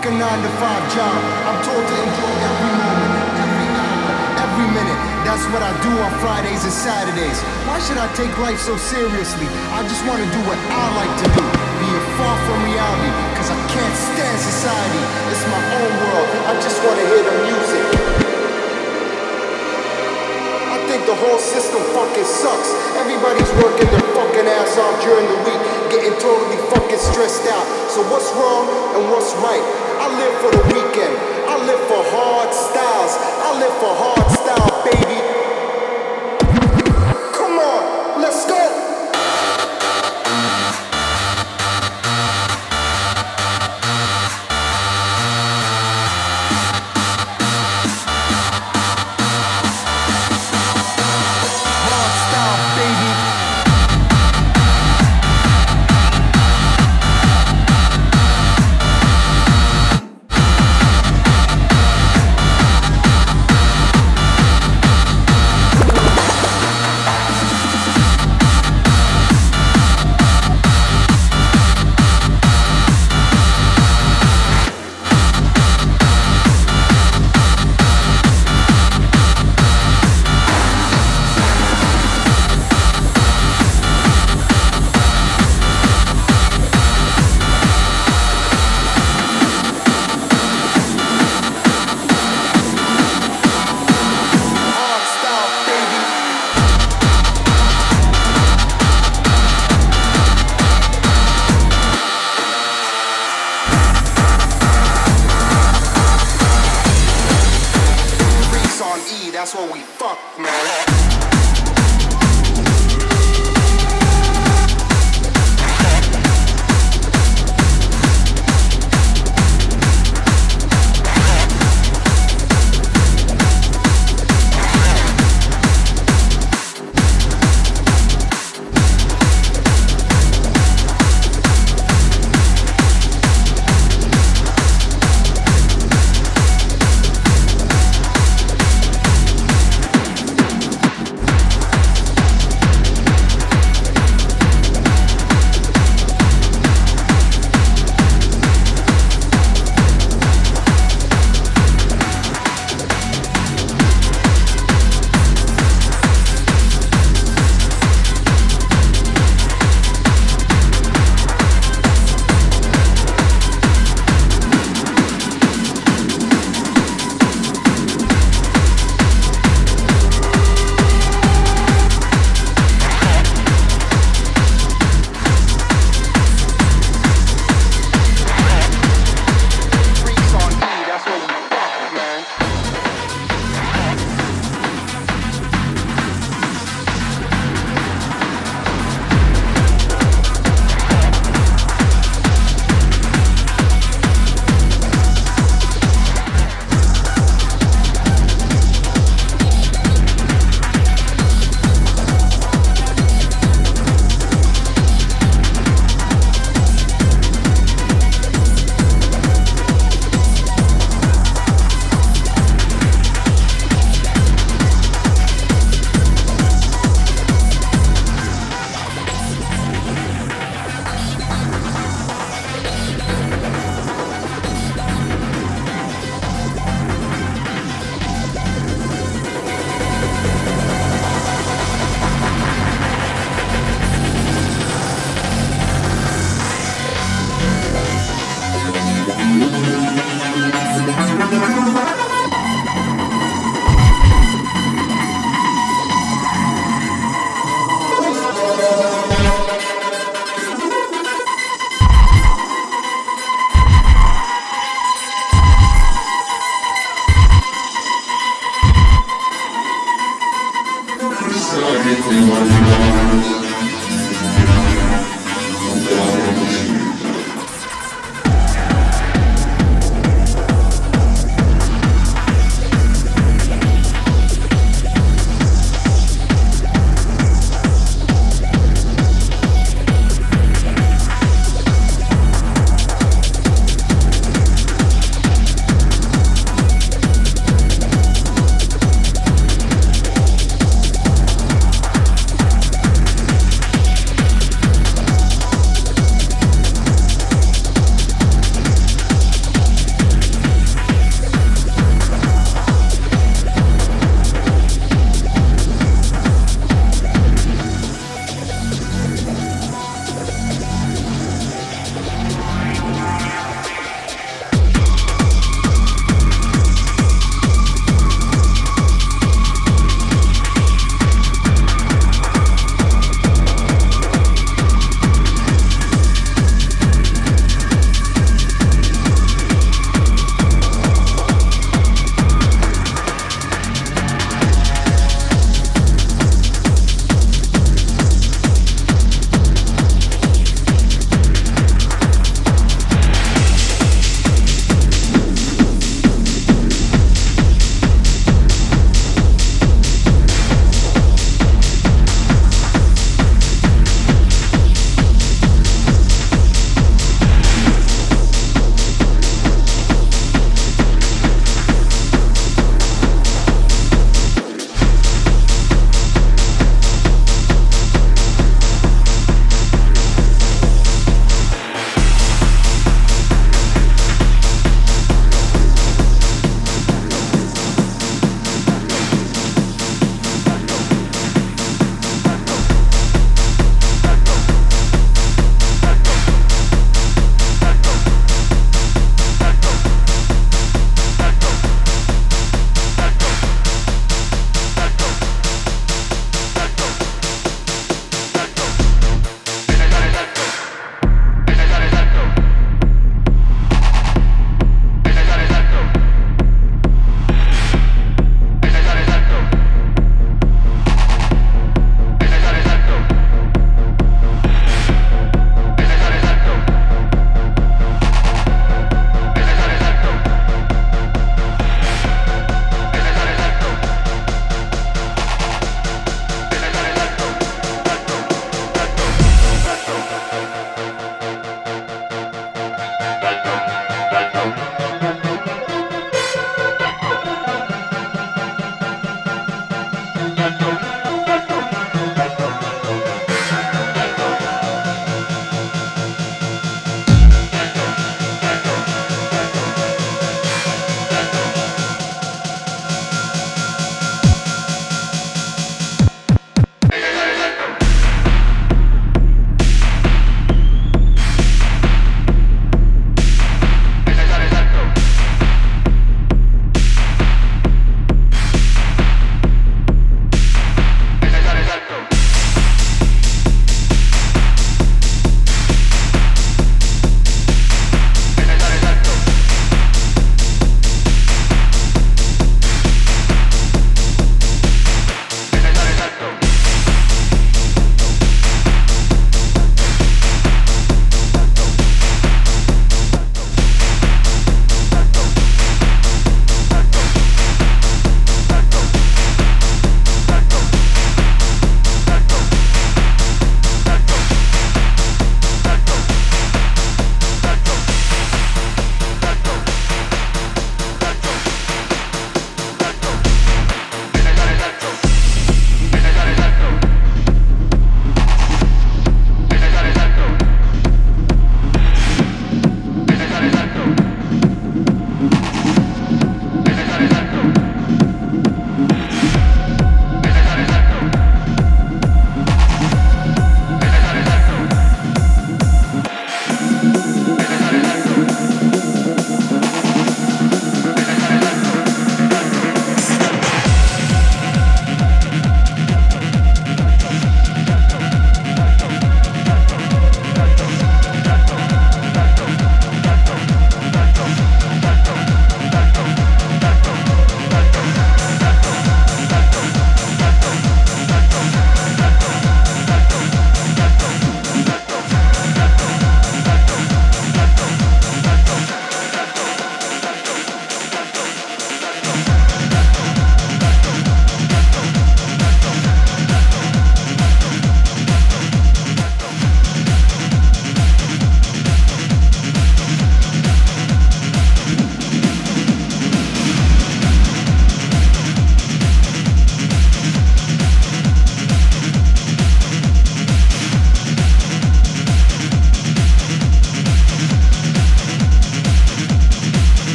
fuck a 9 to 5 job. I'm told to enjoy every moment, every hour, every minute. That's what I do on Fridays and Saturdays. Why should I take life so seriously? I just wanna do what I like to do. Being far from reality, cause I can't stand society. It's my own world. I just wanna hear the music. I think the whole system fucking sucks. Everybody's working their fucking ass off during the week, getting totally fucking stressed out. So what's wrong and what's right? I live for the weekend. I live for hard styles. I live for hard style,